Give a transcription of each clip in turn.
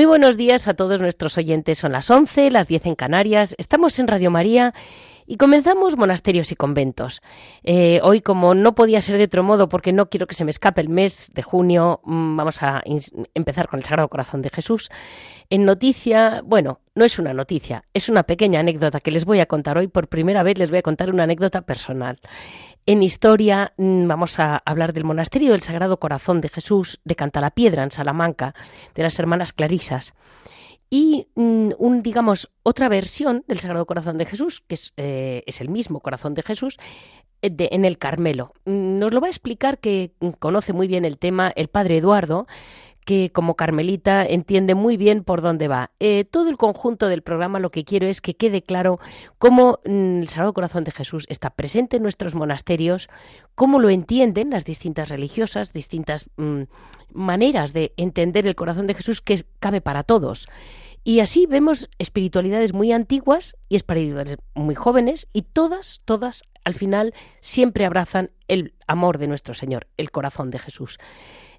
Muy buenos días a todos nuestros oyentes. Son las 11, las 10 en Canarias. Estamos en Radio María y comenzamos monasterios y conventos. Eh, hoy, como no podía ser de otro modo, porque no quiero que se me escape el mes de junio, mm, vamos a empezar con el Sagrado Corazón de Jesús. En noticia, bueno, no es una noticia, es una pequeña anécdota que les voy a contar hoy. Por primera vez les voy a contar una anécdota personal. En historia mm, vamos a hablar del monasterio del Sagrado Corazón de Jesús de Cantalapiedra, en Salamanca, de las hermanas Clarisas. Y mm, un, digamos, otra versión del Sagrado Corazón de Jesús, que es, eh, el mismo Corazón de Jesús, eh, en el Carmelo. Mm, nos lo va a explicar que conoce muy bien el tema el padre Eduardo, que como carmelita entiende muy bien por dónde va. Eh, todo el conjunto del programa lo que quiero es que quede claro cómo mm, el Sagrado Corazón de Jesús está presente en nuestros monasterios, cómo lo entienden las distintas religiosas, distintas mm, maneras de entender el corazón de Jesús que cabe para todos. Y así vemos espiritualidades muy antiguas y espiritualidades muy jóvenes y todas, todas al final siempre abrazan el amor de nuestro Señor, el corazón de Jesús.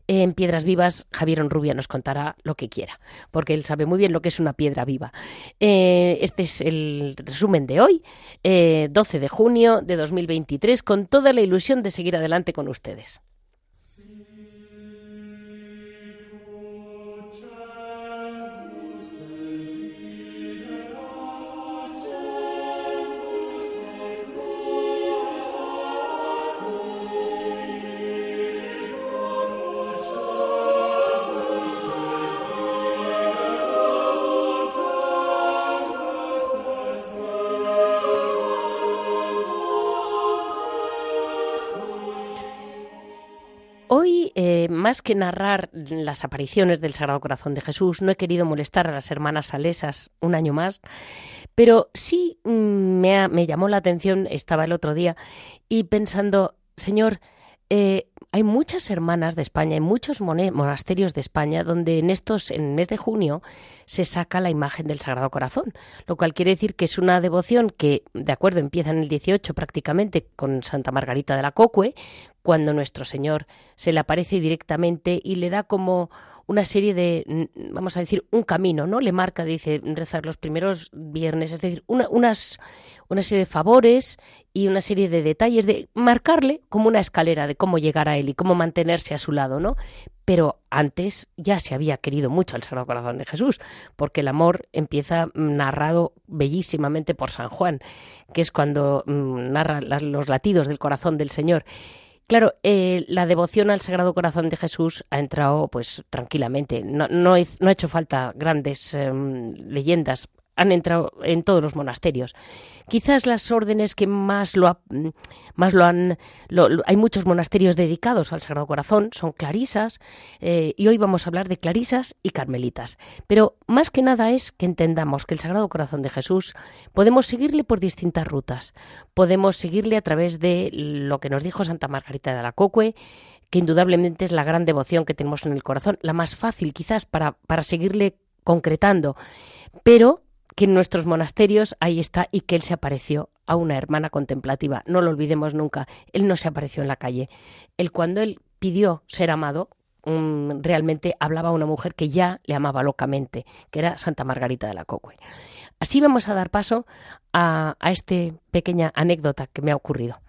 En Piedras Vivas, Javier Onrubia nos contará lo que quiera, porque él sabe muy bien lo que es una piedra viva. Eh, este es el resumen de hoy, 12 eh, de junio de 2023, con toda la ilusión de seguir adelante con ustedes. Más que narrar las apariciones del Sagrado Corazón de Jesús, no he querido molestar a las hermanas salesas un año más, pero sí mm, me, me llamó la atención, estaba el otro día, y pensando, Señor, eh, hay muchas hermanas de España, hay muchos monasterios de España donde en estos, en el mes de junio, se saca la imagen del Sagrado Corazón, lo cual quiere decir que es una devoción que, de acuerdo, empieza en el 18 prácticamente con Santa Margarita de la Cocue, cuando nuestro Señor se le aparece directamente y le da como una serie de, vamos a decir, un camino, ¿no? Le marca, dice, rezar los primeros viernes, es decir, unas, una serie de favores y una serie de detalles de marcarle como una escalera de cómo llegar a él y cómo mantenerse a su lado, ¿no? Pero antes ya se había querido mucho al Sagrado Corazón de Jesús, porque el amor empieza narrado bellísimamente por San Juan, que es cuando mm, narra los latidos del corazón del Señor. Claro, eh, la devoción al Sagrado Corazón de Jesús ha entrado pues tranquilamente. No, no, ha hecho falta grandes em, leyendas han entrado en todos los monasterios. Quizás las órdenes que más lo, más lo han... hay muchos monasterios dedicados al Sagrado Corazón, son clarisas, eh, y hoy vamos a hablar de clarisas y carmelitas. Pero más que nada es que entendamos que el Sagrado Corazón de Jesús podemos seguirle por distintas rutas. Podemos seguirle a través de lo que nos dijo Santa Margarita de la Cocue, que indudablemente es la gran devoción que tenemos en el corazón, la más fácil quizás para, para seguirle concretando. Pero que en nuestros monasterios ahí está y que él se apareció a una hermana contemplativa. No lo olvidemos nunca, él no se apareció en la calle. Él cuando él pidió ser amado, mm, realmente hablaba a una mujer que ya le amaba locamente, que era Santa Margarita de la Cocue. Así vamos a dar paso a, a esta pequeña anécdota que me ha ocurrido.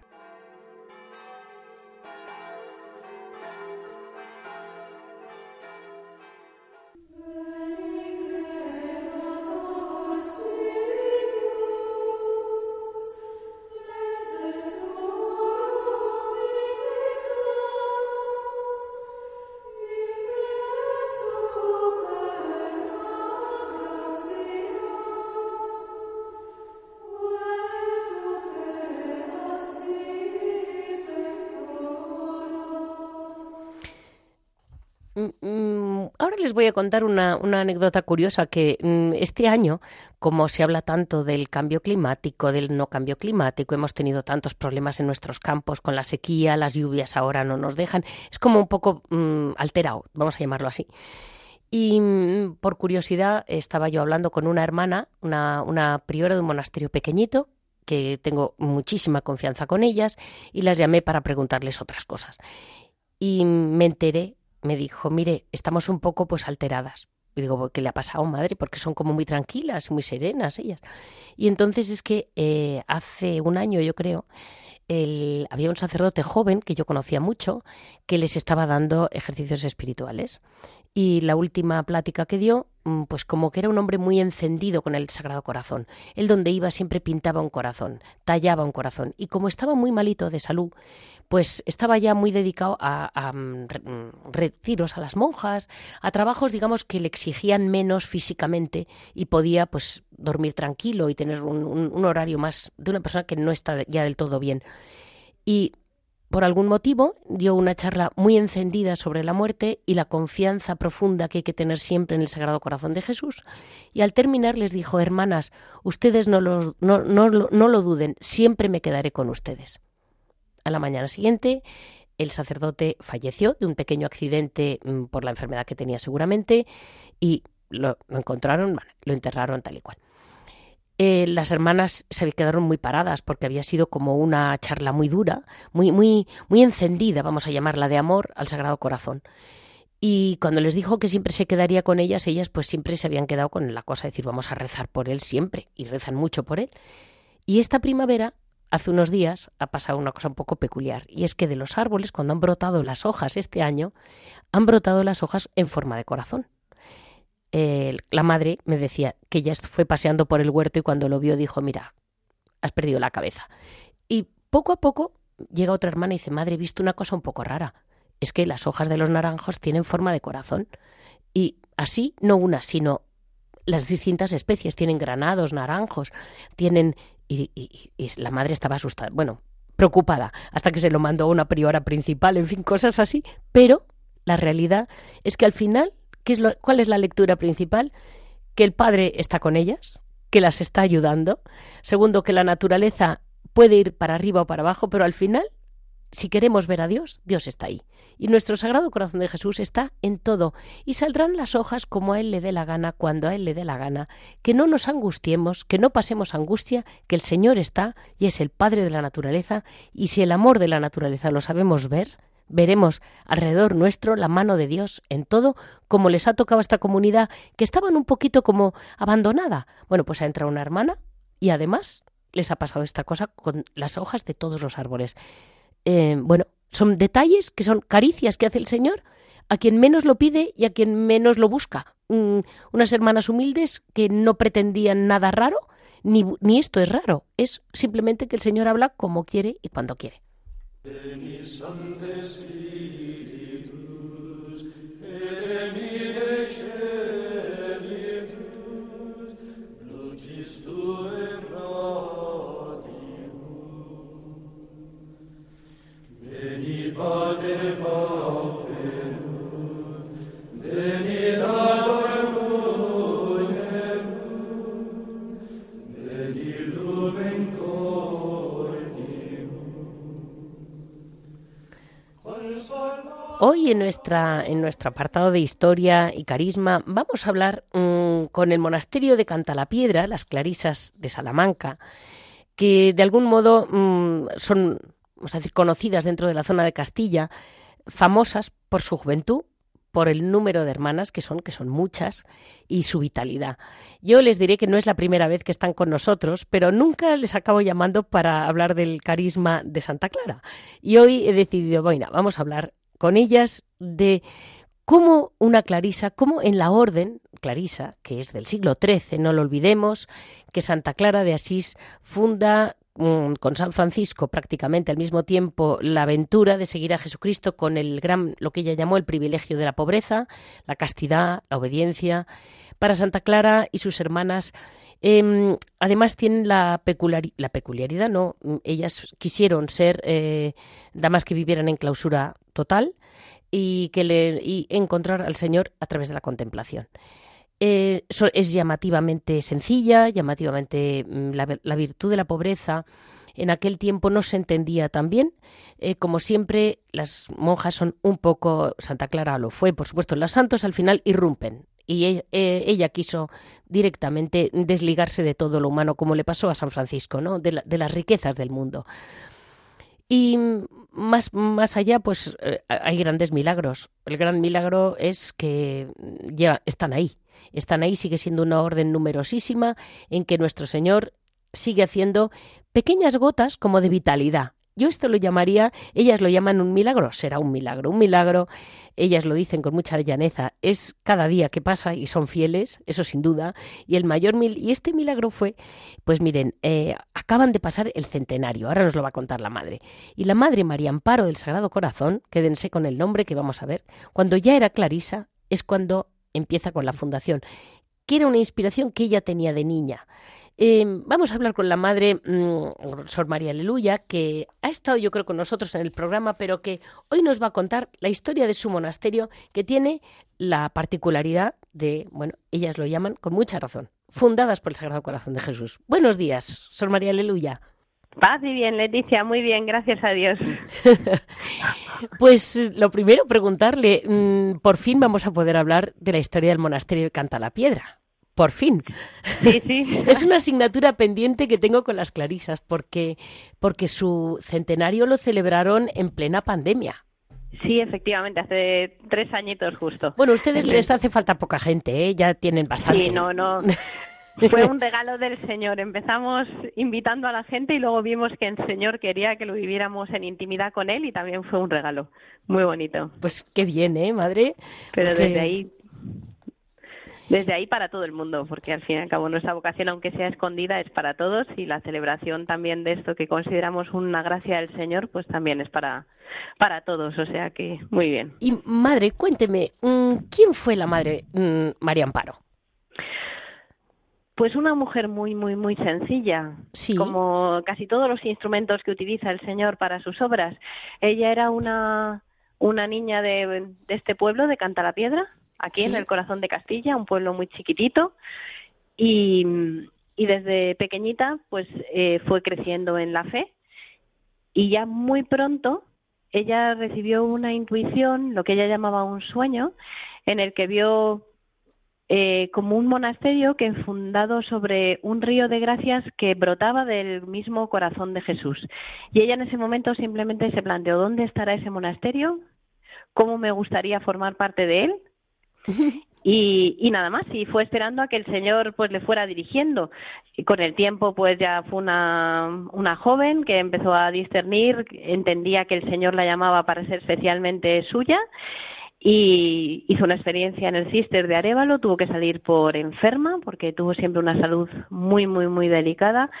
Voy a contar una, anécdota curiosa que mm, este año, como se habla tanto del cambio climático, del no cambio climático, hemos tenido tantos problemas en nuestros campos con la sequía, las lluvias ahora no nos dejan, es como un poco mm, alterado, vamos a llamarlo así. Y mm, por curiosidad estaba yo hablando con una hermana, una priora de un monasterio pequeñito, que tengo muchísima confianza con ellas, y las llamé para preguntarles otras cosas. Y me enteré me dijo, mire, estamos un poco pues alteradas. Y digo, ¿qué le ha pasado, madre? Porque son como muy tranquilas, muy serenas ellas. Y entonces es que eh, hace un año, yo creo, el, había un sacerdote joven que yo conocía mucho que les estaba dando ejercicios espirituales. Y la última plática que dio, mm, pues como que era un hombre muy encendido con el Sagrado Corazón. Él donde iba siempre pintaba un corazón, tallaba un corazón. Y como estaba muy malito de salud, pues estaba ya muy dedicado a, mm, mm, retiros a las monjas, a trabajos, digamos, que le exigían menos físicamente y podía, pues, dormir tranquilo y tener un, horario más de una persona que no está ya del todo bien. Y por algún motivo dio una charla muy encendida sobre la muerte y la confianza profunda que hay que tener siempre en el Sagrado Corazón de Jesús. Y al terminar les dijo, hermanas, ustedes no, lo duden, siempre me quedaré con ustedes. A la mañana siguiente, el sacerdote falleció de un pequeño accidente mm, por la enfermedad que tenía seguramente y lo, encontraron, lo enterraron tal y cual. Eh, las hermanas se quedaron muy paradas porque había sido como una charla muy dura, muy, muy, muy encendida, vamos a llamarla, de amor al Sagrado Corazón. Y cuando les dijo que siempre se quedaría con ellas, ellas pues siempre se habían quedado con la cosa de decir vamos a rezar por él siempre, y rezan mucho por él. Y esta primavera Hace unos días ha pasado una cosa un poco peculiar, y es que de los árboles, cuando han brotado las hojas este año, han brotado las hojas en forma de corazón. La madre me decía que ella fue paseando por el huerto y cuando lo vio dijo, mira, has perdido la cabeza. Y poco a poco llega otra hermana y dice, madre, he visto una cosa un poco rara. Es que las hojas de los naranjos tienen forma de corazón. Y así, no una, sino las distintas especies. Tienen granados, naranjos, tienen y, la madre estaba asustada, bueno, preocupada, hasta que se lo mandó a una priora principal, en fin, cosas así, pero la realidad es que al final, ¿qué es ¿cuál es la lectura principal? Que el padre está con ellas, que las está ayudando. Segundo, que la naturaleza puede ir para arriba o para abajo, pero al final si queremos ver a Dios, Dios está ahí. Y nuestro Sagrado Corazón de Jesús está en todo. Y saldrán las hojas como a Él le dé la gana, cuando a Él le dé la gana. Que no nos angustiemos, que no pasemos angustia, que el Señor está y es el Padre de la naturaleza. Y si el amor de la naturaleza lo sabemos ver, veremos alrededor nuestro la mano de Dios en todo, como les ha tocado a esta comunidad que estaban un poquito como abandonada. Bueno, pues ha entrado una hermana y además les ha pasado esta cosa con las hojas de todos los árboles. Eh, bueno, son detalles que son caricias que hace el Señor a quien menos lo pide y a quien menos lo busca. Mm, unas hermanas humildes que no pretendían nada raro, ni, ni esto es raro, es simplemente que el Señor habla como quiere y cuando quiere. Veni Sancte Spiritus, et mi celeribus, lucis Tuae radium. Veni Pater Pauperum, veni Datum, Hoy en, nuestra, en nuestro apartado de historia y carisma vamos a hablar mm, con el monasterio de Cantalapiedra, las Clarisas de Salamanca, que de algún modo mm, son vamos a decir, conocidas dentro de la zona de Castilla, famosas por su juventud, por el número de hermanas que son, que son muchas, y su vitalidad. Yo les diré que no es la primera vez que están con nosotros, pero nunca les acabo llamando para hablar del carisma de Santa Clara. Y hoy he decidido, bueno, vamos a hablar con ellas de cómo una clarisa, cómo en la orden clarisa, que es del siglo XIII, no lo olvidemos, que Santa Clara de Asís funda mm, con San Francisco prácticamente al mismo tiempo la aventura de seguir a Jesucristo con el gran, lo que ella llamó el privilegio de la pobreza, la castidad, la obediencia. Para Santa Clara y sus hermanas, em, además tienen la, la, peculiaridad, no, ellas quisieron ser eh, damas que vivieran en clausura total, y, que le, y encontrar al Señor a través de la contemplación. Eh, es llamativamente sencilla, llamativamente mm, la, virtud de la pobreza. En aquel tiempo no se entendía tan bien. Eh, como siempre, las monjas son un poco, Santa Clara lo fue, por supuesto, los santos al final irrumpen. Y ella, eh, ella quiso directamente desligarse de todo lo humano, como le pasó a San Francisco, ¿no? de, de las riquezas del mundo. Y más, más allá, pues eh, hay grandes milagros. El gran milagro es que ya están ahí. Están ahí, sigue siendo una orden numerosísima en que nuestro Señor sigue haciendo pequeñas gotas como de vitalidad. Yo esto lo llamaría, ellas lo llaman un milagro, será un milagro. Un milagro, ellas lo dicen con mucha llaneza, es cada día que pasa y son fieles, eso sin duda. Y el mayor mil, y este milagro fue, pues miren, eh, acaban de pasar el centenario, ahora nos lo va a contar la madre. Y la madre María Amparo del Sagrado Corazón, quédense con el nombre que vamos a ver, cuando ya era Clarisa, es cuando empieza con la fundación, que era una inspiración que ella tenía de niña. Em, vamos a hablar con la madre mm, Sor María Aleluya, que ha estado yo creo con nosotros en el programa, pero que hoy nos va a contar la historia de su monasterio, que tiene la particularidad de, bueno, ellas lo llaman con mucha razón, fundadas por el Sagrado Corazón de Jesús. Buenos días, Sor María Aleluya. Paz y bien, Leticia, muy bien, gracias a Dios. pues lo primero, preguntarle, mm, por fin vamos a poder hablar de la historia del monasterio de Canta la Piedra por fin. Sí, sí. es una asignatura pendiente que tengo con las clarisas porque, porque su centenario lo celebraron en plena pandemia. Sí, efectivamente, hace tres añitos justo. Bueno, a ustedes les hace falta poca gente, ¿eh? ya tienen bastante. Sí, no, no. Fue un regalo del Señor. Empezamos invitando a la gente y luego vimos que el Señor quería que lo viviéramos en intimidad con Él y también fue un regalo muy bonito. Pues qué bien, ¿eh, madre? Pero desde ahí desde ahí para todo el mundo, porque al fin y al cabo nuestra vocación, aunque sea escondida, es para todos y la celebración también de esto que consideramos una gracia del Señor, pues también es para, para todos, o sea que muy bien. Y madre, cuénteme, mm, ¿quién fue la madre mm, María Amparo? Pues una mujer muy, muy, muy sencilla, sí. como casi todos los instrumentos que utiliza el Señor para sus obras. Ella era una, una niña de, de este pueblo, de Canta aquí en el corazón de Castilla, un pueblo muy chiquitito. Y, y desde pequeñita pues eh, fue creciendo en la fe y ya muy pronto ella recibió una intuición, lo que ella llamaba un sueño, en el que vio eh, como un monasterio que fundado sobre un río de gracias que brotaba del mismo corazón de Jesús. Y ella en ese momento simplemente se planteó dónde estará ese monasterio, cómo me gustaría formar parte de él Y, y, nada más, y fue esperando a que el Señor pues le fuera dirigiendo. Y con el tiempo pues ya fue una, una joven que empezó a discernir, entendía que el Señor la llamaba para ser especialmente suya y hizo una experiencia en el Cister de Arevalo, tuvo que salir por enferma porque tuvo siempre una salud muy, muy, muy delicada.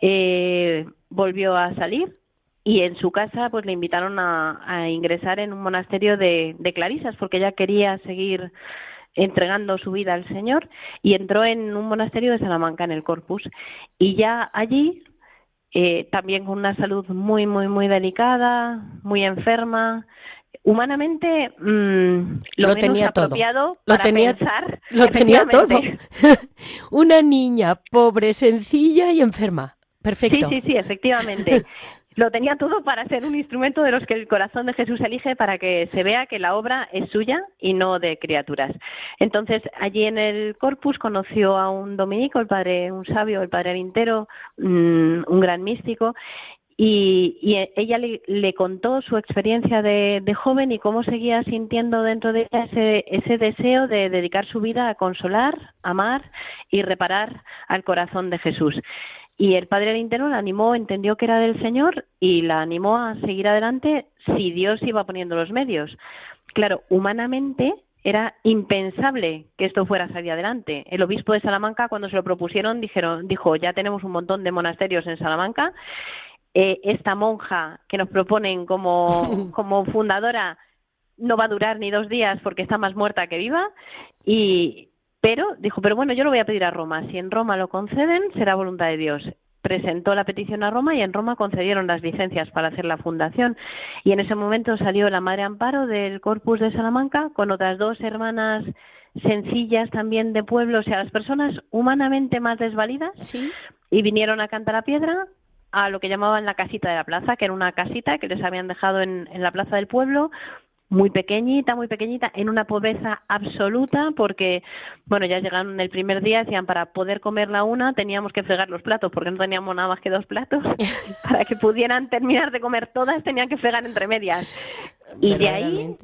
Eh, volvió a salir y en su casa pues le invitaron a, ingresar en un monasterio de, clarisas porque ella quería seguir entregando su vida al Señor y entró en un monasterio de Salamanca en el Corpus y ya allí eh, también con una salud muy muy muy delicada muy enferma humanamente mm, lo, tenía apropiado todo. Lo tenía, pensar lo tenía todo una niña pobre sencilla y enferma Perfecto. Sí, sí, sí, efectivamente. lo tenía todo para ser un instrumento de los que el corazón de Jesús elige para que se vea que la obra es suya y no de criaturas. Entonces, allí en el corpus conoció a un dominico, el padre, un sabio, el padre Arintero, mm, un gran místico, y, ella le, contó su experiencia de, joven y cómo seguía sintiendo dentro de ella ese, ese deseo de dedicar su vida a consolar, amar y reparar al corazón de Jesús. Y el padre interno la animó, entendió que era del Señor y la animó a seguir adelante si Dios iba poniendo los medios. Claro, humanamente era impensable que esto fuera a salir adelante. El obispo de Salamanca, cuando se lo propusieron, dijeron, dijo, ya tenemos un montón de monasterios en Salamanca. Eh, esta monja que nos proponen como, como fundadora no va a durar ni dos días porque está más muerta que viva. Y, pero dijo, pero bueno, yo lo voy a pedir a Roma. Si en Roma lo conceden, será voluntad de Dios presentó la petición a Roma y en Roma concedieron las licencias para hacer la fundación. Y en ese momento salió la Madre Amparo del Corpus de Salamanca con otras dos hermanas sencillas también de pueblo, o sea, las personas humanamente más desvalidas, y vinieron a cantar a piedra a lo que llamaban la casita de la plaza, que era una casita que les habían dejado en la plaza del pueblo, muy pequeñita, muy pequeñita, en una pobreza absoluta, porque, bueno, ya llegaron el primer día, decían, para poder comer la una teníamos que fregar los platos, porque no teníamos nada más que dos platos. para que pudieran terminar de comer todas, tenían que fregar entre medias. Y de ahí,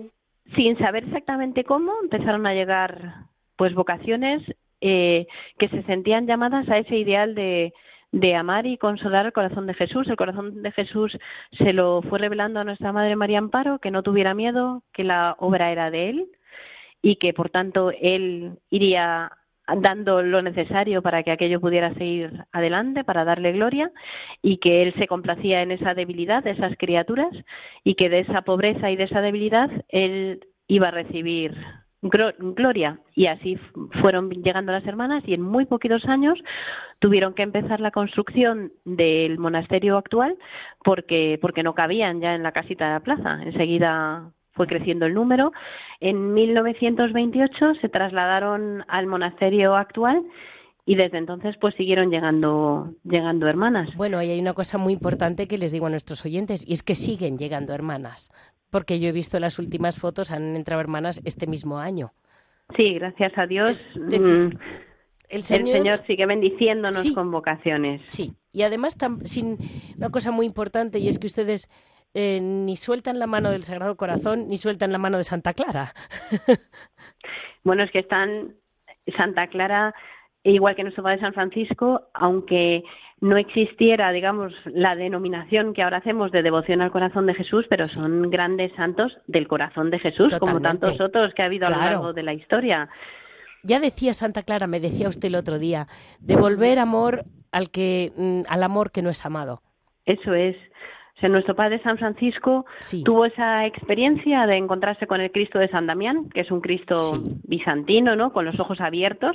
sin saber exactamente cómo, empezaron a llegar, pues, vocaciones eh, que se sentían llamadas a ese ideal de de amar y consolar el corazón de Jesús. El corazón de Jesús se lo fue revelando a nuestra Madre María Amparo, que no tuviera miedo, que la obra era de Él y que por tanto Él iría dando lo necesario para que aquello pudiera seguir adelante, para darle gloria, y que Él se complacía en esa debilidad de esas criaturas y que de esa pobreza y de esa debilidad Él iba a recibir gloria. Y así fueron llegando las hermanas y en muy poquitos años tuvieron que empezar la construcción del monasterio actual porque, porque no cabían ya en la casita de la plaza. Enseguida fue creciendo el número. En 1928 se trasladaron al monasterio actual y desde entonces pues siguieron llegando llegando hermanas. Bueno, y hay una cosa muy importante que les digo a nuestros oyentes y es que siguen llegando hermanas porque yo he visto las últimas fotos, han entrado hermanas este mismo año. Sí, gracias a Dios. Mm, el, señor, sigue bendiciéndonos con vocaciones. Sí, y además sin una cosa muy importante y es que ustedes eh, ni sueltan la mano del Sagrado Corazón ni sueltan la mano de Santa Clara. bueno, es que están Santa Clara igual que nuestro Padre San Francisco, aunque no existiera, digamos, la denominación que ahora hacemos de devoción al corazón de Jesús, pero son grandes santos del corazón de Jesús, como tantos otros que ha habido a lo largo de la historia. Ya decía Santa Clara, me decía usted el otro día, devolver amor al que mm, al amor que no es amado. Eso es. O sea, nuestro padre San Francisco tuvo esa experiencia de encontrarse con el Cristo de San Damián, que es un Cristo bizantino, ¿no? Con los ojos abiertos,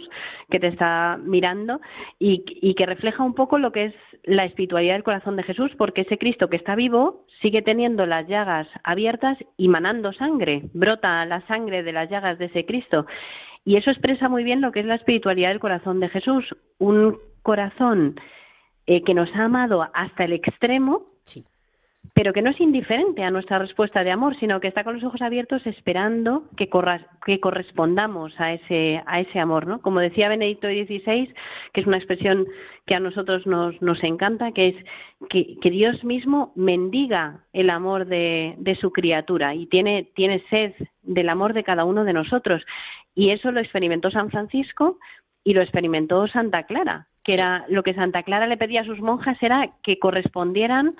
que te está mirando y, y que refleja un poco lo que es la espiritualidad del corazón de Jesús, porque ese Cristo que está vivo sigue teniendo las llagas abiertas y manando sangre, brota la sangre de las llagas de ese Cristo. Y eso expresa muy bien lo que es la espiritualidad del corazón de Jesús, un corazón eh, que nos ha amado hasta el extremo, sí pero que no es indiferente a nuestra respuesta de amor, sino que está con los ojos abiertos esperando que, que correspondamos a ese, a ese amor, ¿no? Como decía Benedicto XVI, que es una expresión que a nosotros nos, nos encanta, que es que, que Dios mismo mendiga el amor de, de su criatura y tiene, tiene sed del amor de cada uno de nosotros. Y eso lo experimentó San Francisco y lo experimentó Santa Clara, que era lo que Santa Clara le pedía a sus monjas era que correspondieran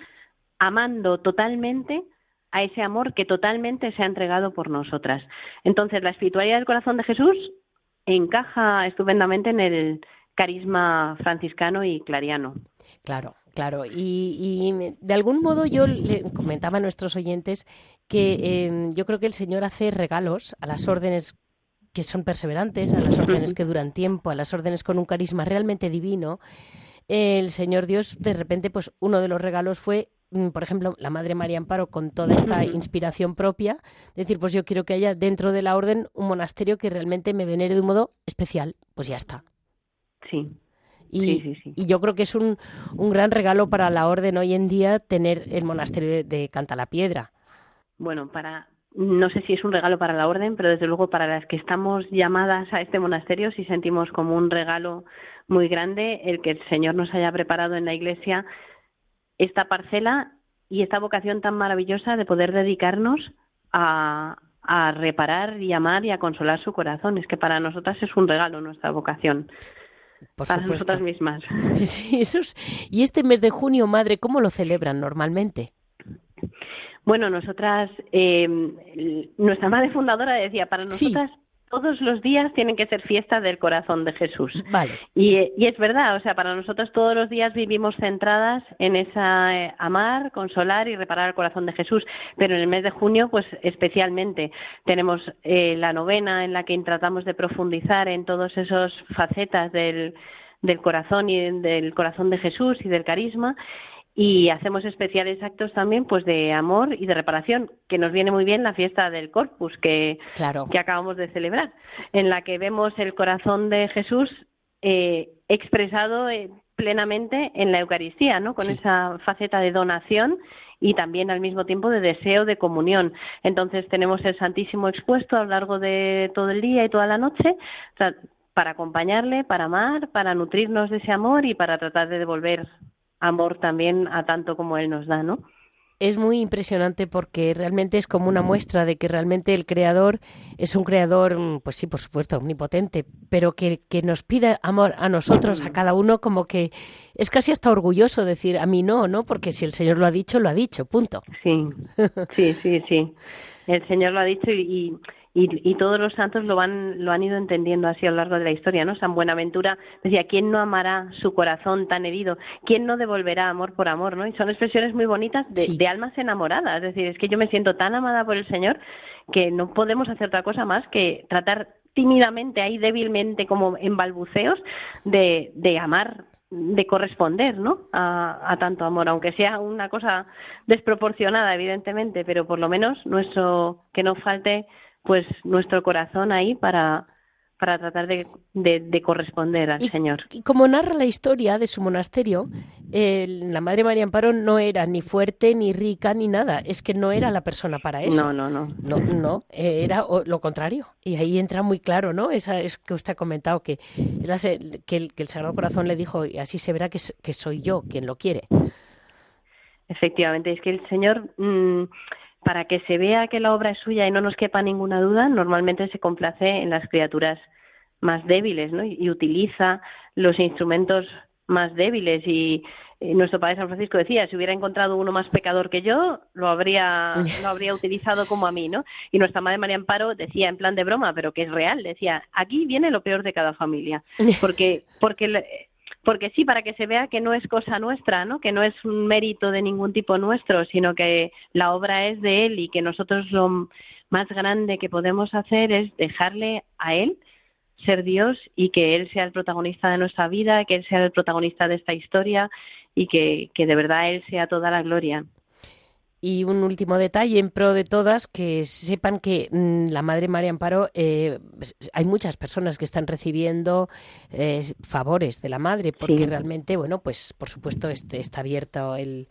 amando totalmente a ese amor que totalmente se ha entregado por nosotras. Entonces, la espiritualidad del corazón de Jesús encaja estupendamente en el carisma franciscano y clariano. Claro, claro. Y, de algún modo yo le comentaba a nuestros oyentes que em, yo creo que el Señor hace regalos a las órdenes que son perseverantes, a las órdenes que duran tiempo, a las órdenes con un carisma realmente divino. El Señor Dios, de repente, pues uno de los regalos fue por ejemplo, la Madre María Amparo con toda esta inspiración propia, decir, pues yo quiero que haya dentro de la orden un monasterio que realmente me venere de un modo especial, pues ya está. Sí. Y, y yo creo que es un, un, gran regalo para la orden hoy en día tener el monasterio de, de Canta la Piedra. Bueno, para, no sé si es un regalo para la orden, pero desde luego para las que estamos llamadas a este monasterio sí sentimos como un regalo muy grande el que el Señor nos haya preparado en la Iglesia esta parcela y esta vocación tan maravillosa de poder dedicarnos a, a reparar y amar y a consolar su corazón. Es que para nosotras es un regalo nuestra vocación. para nosotras mismas. Sí, eso Y este mes de junio, madre, ¿cómo lo celebran normalmente? Bueno, nosotras, eh, nuestra madre fundadora decía, para nosotras todos los días tienen que ser fiesta del corazón de Jesús. Vale. Y, es verdad, o sea, para nosotros todos los días vivimos centradas en esa eh, amar, consolar y reparar el corazón de Jesús. Pero en el mes de junio, pues especialmente tenemos eh, la novena en la que tratamos de profundizar en todas esas facetas del, del corazón y del corazón de Jesús y del carisma y hacemos especiales actos también pues de amor y de reparación que nos viene muy bien la fiesta del Corpus que, que acabamos de celebrar en la que vemos el corazón de Jesús eh, expresado eh, plenamente en la Eucaristía no con esa faceta de donación y también al mismo tiempo de deseo de comunión. Entonces tenemos el Santísimo expuesto a lo largo de todo el día y toda la noche para acompañarle, para amar, para nutrirnos de ese amor y para tratar de devolver amor también a tanto como Él nos da, ¿no? Es muy impresionante porque realmente es como una muestra de que realmente el creador es un creador, mm, pues sí, por supuesto, omnipotente, pero que, que nos pide amor a nosotros, a cada uno, como que es casi hasta orgulloso decir a mí no, ¿no? Porque si el Señor lo ha dicho, lo ha dicho, punto. Sí, sí, sí, sí. El Señor lo ha dicho y y, todos los santos lo han, lo han ido entendiendo así a lo largo de la historia, ¿no? San Buenaventura decía, ¿quién no amará su corazón tan herido? ¿Quién no devolverá amor por amor, no? Y son expresiones muy bonitas de, de almas enamoradas, es decir, es que yo me siento tan amada por el Señor que no podemos hacer otra cosa más que tratar tímidamente, ahí débilmente, como en balbuceos, de, de amar de corresponder ¿no? A, a, tanto amor, aunque sea una cosa desproporcionada, evidentemente, pero por lo menos nuestro que no falte pues nuestro corazón ahí para, para tratar de, de, corresponder al Señor. Y como narra la historia de su monasterio, la Madre María Amparo no era ni fuerte, ni rica, ni nada. Es que no era la persona para eso. No, no, no. No, no era lo contrario. Y ahí entra muy claro, ¿no? Esa es que usted ha comentado, que, que, el, que el Sagrado Corazón le dijo, y así se verá que, que soy yo quien lo quiere. Efectivamente, es que el Señor... Mm, para que se vea que la obra es suya y no nos quepa ninguna duda, normalmente se complace en las criaturas más débiles, ¿no? Y, utiliza los instrumentos más débiles y nuestro padre San Francisco decía, si hubiera encontrado uno más pecador que yo, lo habría, lo habría utilizado como a mí, ¿no? Y nuestra madre María Amparo decía en plan de broma, pero que es real, decía, aquí viene lo peor de cada familia, porque, porque porque sí, para que se vea que no es cosa nuestra, ¿no? Que no es un mérito de ningún tipo nuestro, sino que la obra es de él y que nosotros lo más grande que podemos hacer es dejarle a él ser Dios y que él sea el protagonista de nuestra vida, que él sea el protagonista de esta historia y que, que de verdad él sea toda la gloria. Y un último detalle en pro de todas, que sepan que mm, la Madre María Amparo, eh, hay muchas personas que están recibiendo eh, favores de la Madre, porque realmente, bueno, pues por supuesto este, está abierto el,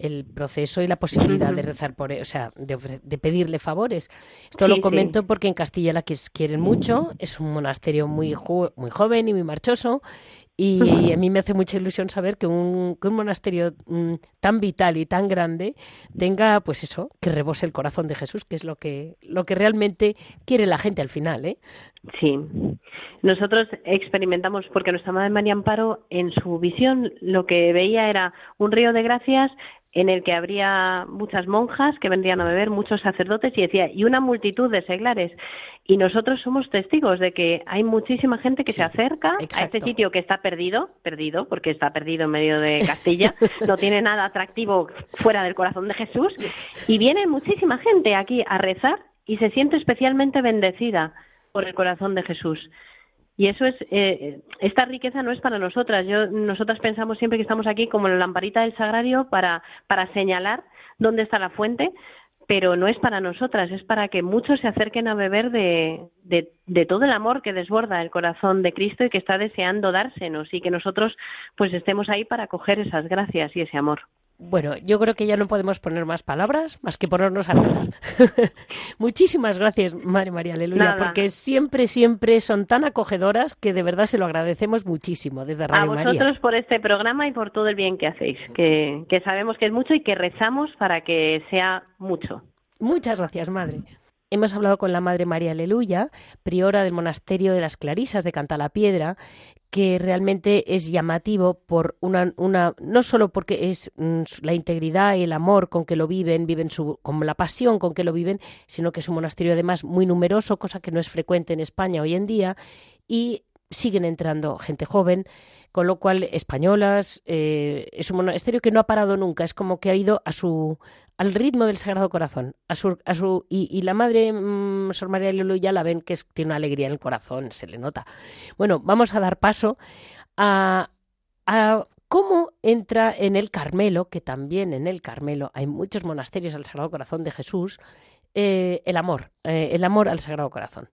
el proceso y la posibilidad de rezar por, o sea, de, pedirle favores. Esto lo comento porque en Castilla la que quieren mucho, es un monasterio muy, muy joven y muy marchoso y, a mí me hace mucha ilusión saber que un, monasterio mm, tan vital y tan grande tenga, pues eso, que rebose el corazón de Jesús, que es lo que, lo que realmente quiere la gente al final, ¿eh? Sí. Nosotros experimentamos, porque nuestra Madre María Amparo, en su visión, lo que veía era un río de gracias en el que habría muchas monjas que vendrían a beber, muchos sacerdotes y decía, y una multitud de seglares. Y nosotros somos testigos de que hay muchísima gente que se acerca a este sitio que está perdido, perdido, porque está perdido en medio de Castilla, no tiene nada atractivo fuera del corazón de Jesús, y viene muchísima gente aquí a rezar y se siente especialmente bendecida por el corazón de Jesús. Y eso es, eh, esta riqueza no es para nosotras. Yo, nosotras pensamos siempre que estamos aquí como la lamparita del sagrario para, para señalar dónde está la fuente, pero no es para nosotras, es para que muchos se acerquen a beber de, de, de, todo el amor que desborda el corazón de Cristo y que está deseando dársenos y que nosotros pues estemos ahí para coger esas gracias y ese amor. Bueno, yo creo que ya no podemos poner más palabras, más que ponernos a rezar. Muchísimas gracias, Madre María Aleluya, porque siempre, siempre son tan acogedoras que de verdad se lo agradecemos muchísimo desde Radio María. A vosotros por este programa y por todo el bien que hacéis, que, que sabemos que es mucho y que rezamos para que sea mucho. Muchas gracias, Madre. Hemos hablado con la Madre María Aleluya, priora del monasterio de las Clarisas de Cantalapiedra, que realmente es llamativo por una, una no solo porque es mm, la integridad y el amor con que lo viven, viven su, como la pasión con que lo viven, sino que es un monasterio además muy numeroso, cosa que no es frecuente en España hoy en día, y siguen entrando gente joven, con lo cual españolas, eh, es un monasterio que no ha parado nunca, es como que ha ido a su al ritmo del Sagrado Corazón, a su, a su y, la madre mm, Sor María Lulu ya la ven que tiene una alegría en el corazón, se le nota. Bueno, vamos a dar paso a, a cómo entra en el Carmelo, que también en el Carmelo hay muchos monasterios al Sagrado Corazón de Jesús, eh, el amor, eh, el amor al Sagrado Corazón.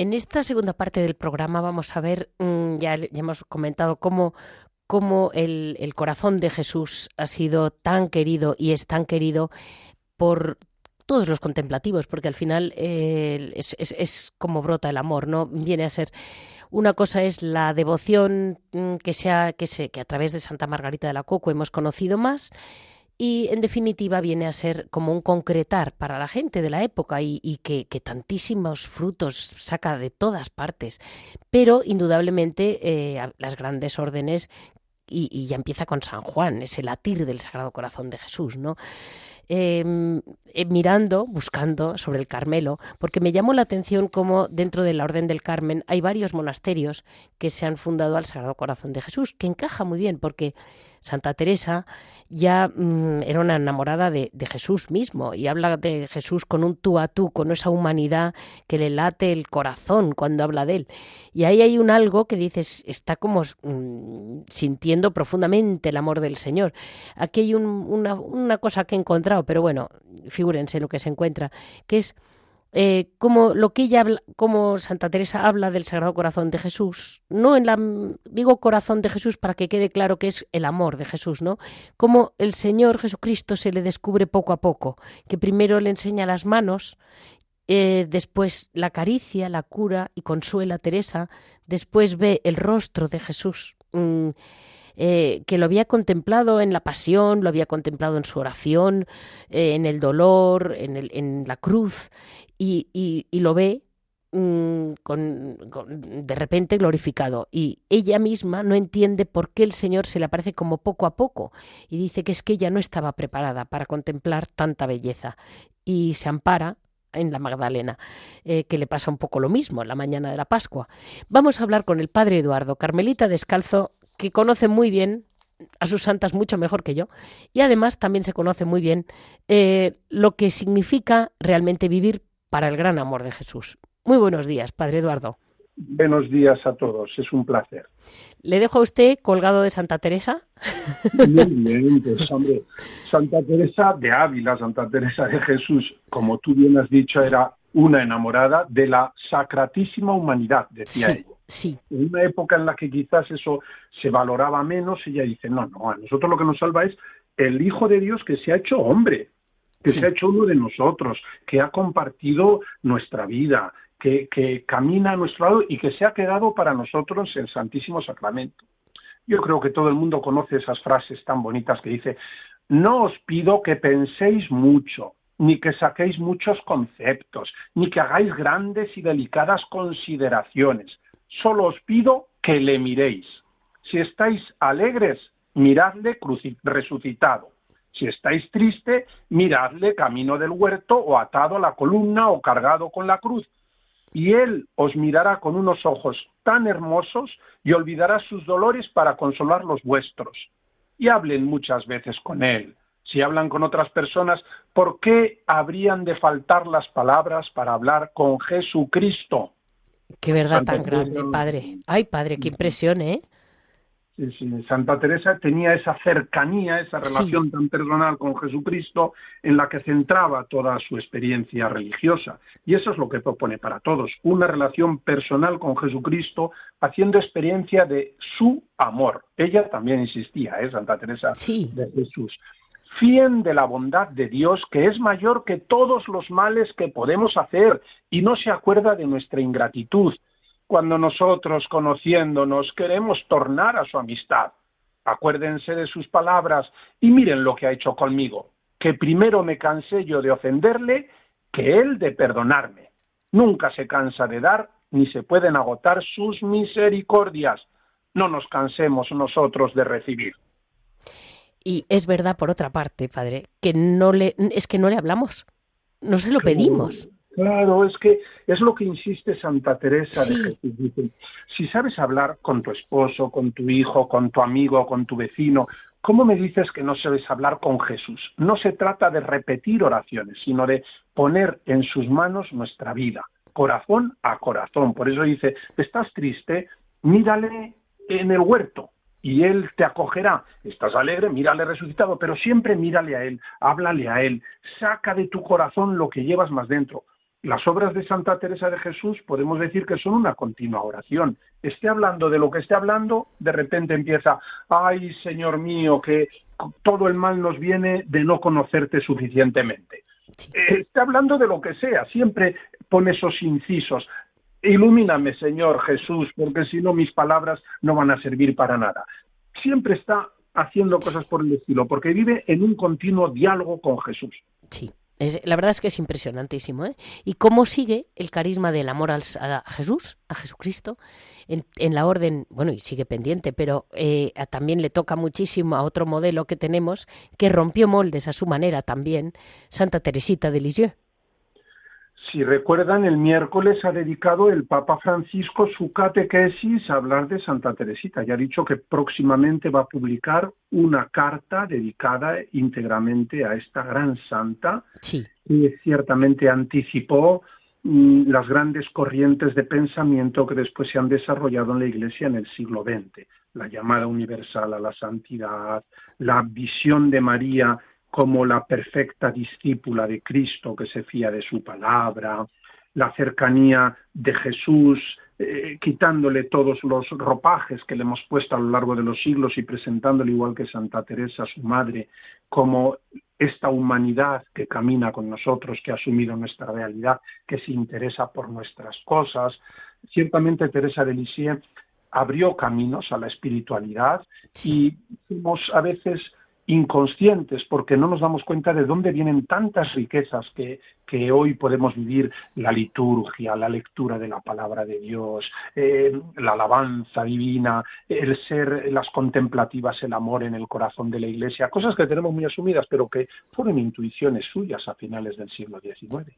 En esta segunda parte del programa vamos a ver, mm, ya, hemos comentado cómo, cómo el, corazón de Jesús ha sido tan querido y es tan querido por todos los contemplativos, porque al final es, como brota el amor, ¿no? Viene a ser una cosa es la devoción mm, que sea que, se, que a través de Santa Margarita de la Coco hemos conocido más y en definitiva viene a ser como un concretar para la gente de la época y, que, tantísimos frutos saca de todas partes. Pero indudablemente eh, las grandes órdenes, y, ya empieza con San Juan, ese latir del Sagrado Corazón de Jesús, ¿no? Em, eh, mirando, buscando sobre el Carmelo, porque me llamó la atención cómo dentro de la Orden del Carmen hay varios monasterios que se han fundado al Sagrado Corazón de Jesús, que encaja muy bien, porque Santa Teresa ya mm, era una enamorada de, Jesús mismo y habla de Jesús con un tú a tú, con esa humanidad que le late el corazón cuando habla de él. Y ahí hay un algo que dices, está como mm, sintiendo profundamente el amor del Señor. Aquí hay una, una cosa que he encontrado, pero bueno, figúrense lo que se encuentra, que es eh, como lo que ella habla, como Santa Teresa habla del Sagrado Corazón de Jesús, no en la digo corazón de Jesús para que quede claro que es el amor de Jesús, ¿no? Como el Señor Jesucristo se le descubre poco a poco, que primero le enseña las manos, eh, después la caricia, la cura y consuela a Teresa, después ve el rostro de Jesús. Mm, eh, que lo había contemplado en la pasión, lo había contemplado en su oración, en el dolor, en la cruz, y, lo ve mm, con, de repente glorificado. Y ella misma no entiende por qué el Señor se le aparece como poco a poco y dice que es que ella no estaba preparada para contemplar tanta belleza y se ampara en la Magdalena, eh, que le pasa un poco lo mismo la mañana de la Pascua. Vamos a hablar con el padre Eduardo, Carmelita Descalzo, que conoce muy bien a sus santas mucho mejor que yo y además también se conoce muy bien eh, lo que significa realmente vivir para el gran amor de Jesús. Muy buenos días, Padre Eduardo. Buenos días a todos, es un placer. ¿Le dejo a usted colgado de Santa Teresa? Bien, bien, pues hombre, Santa Teresa de Ávila, Santa Teresa de Jesús, como tú bien has dicho, era una enamorada de la sacratísima humanidad, decía sí, ella. Sí. En una época en la que quizás eso se valoraba menos, ella dice, no, no, a nosotros lo que nos salva es el Hijo de Dios que se ha hecho hombre que se ha hecho uno de nosotros, que ha compartido nuestra vida, que, que camina a nuestro lado y que se ha quedado para nosotros el Santísimo Sacramento. Yo creo que todo el mundo conoce esas frases tan bonitas que dice, no os pido que penséis mucho, ni que saquéis muchos conceptos, ni que hagáis grandes y delicadas consideraciones. Solo os pido que le miréis. Si estáis alegres, miradle resucitado. Si estáis triste, miradle camino del huerto o atado a la columna o cargado con la cruz. y Él os mirará con unos ojos tan hermosos y olvidará sus dolores para consolar los vuestros. Y hablen muchas veces con Él. Si hablan con otras personas, ¿por qué habrían de faltar las palabras para hablar con Jesucristo? Qué verdad tan grande, Padre. Ay, Padre, qué impresión, ¿eh? Santa Teresa tenía esa cercanía, esa relación tan personal con Jesucristo en la que centraba toda su experiencia religiosa. Y eso es lo que propone para todos, una relación personal con Jesucristo haciendo experiencia de su amor. Ella también insistía, ¿eh? Santa Teresa de Jesús. Fíen de la bondad de Dios que es mayor que todos los males que podemos hacer y no se acuerda de nuestra ingratitud cuando nosotros, conociéndonos, queremos tornar a su amistad. Acuérdense de sus palabras y miren lo que ha hecho conmigo, que primero me cansé yo de ofenderle que él de perdonarme. Nunca se cansa de dar ni se pueden agotar sus misericordias. No nos cansemos nosotros de recibir. Y es verdad, por otra parte, padre, que no le, es que no le hablamos, no se lo pedimos. Claro, es que es lo que insiste Santa Teresa de Jesús. Dice, si sabes hablar con tu esposo, con tu hijo, con tu amigo, con tu vecino, ¿cómo me dices que no sabes hablar con Jesús? No se trata de repetir oraciones, sino de poner en sus manos nuestra vida, corazón a corazón. Por eso dice, estás triste, mírale en el huerto, y Él te acogerá. Estás alegre, mírale resucitado, pero siempre mírale a Él, háblale a Él, saca de tu corazón lo que llevas más dentro las obras de Santa Teresa de Jesús podemos decir que son una continua oración. Esté hablando de lo que esté hablando, de repente empieza, ay Señor mío, que todo el mal nos viene de no conocerte suficientemente. Eh, esté hablando de lo que sea, siempre pone esos incisos. Ilumíname, Señor Jesús, porque si no mis palabras no van a servir para nada. Siempre está haciendo cosas por el estilo, porque vive en un continuo diálogo con Jesús. Sí la verdad es que es impresionantísimo. ¿eh? Y cómo sigue el carisma del amor a Jesús, a Jesucristo, en, la orden, bueno, y sigue pendiente, pero eh, también le toca muchísimo a otro modelo que tenemos, que rompió moldes a su manera también, Santa Teresita de Lisieux. Si recuerdan, el miércoles ha dedicado el Papa Francisco su catequesis a hablar de Santa Teresita. Y ha dicho que próximamente va a publicar una carta dedicada íntegramente a esta gran santa. Sí. que ciertamente anticipó mm, las grandes corrientes de pensamiento que después se han desarrollado en la Iglesia en el siglo XX, la llamada universal a la santidad, la visión de María como la perfecta discípula de Cristo que se fía de su palabra, la cercanía de Jesús, eh, quitándole todos los ropajes que le hemos puesto a lo largo de los siglos y presentándole igual que Santa Teresa, su madre, como esta humanidad que camina con nosotros, que ha asumido nuestra realidad, que se interesa por nuestras cosas. Ciertamente Teresa de Lisieux abrió caminos a la espiritualidad y fuimos a veces inconscientes porque no nos damos cuenta de dónde vienen tantas riquezas que, que hoy podemos vivir la liturgia, la lectura de la palabra de Dios, eh, la alabanza divina, el ser las contemplativas, el amor en el corazón de la Iglesia, cosas que tenemos muy asumidas, pero que fueron intuiciones suyas a finales del siglo XIX.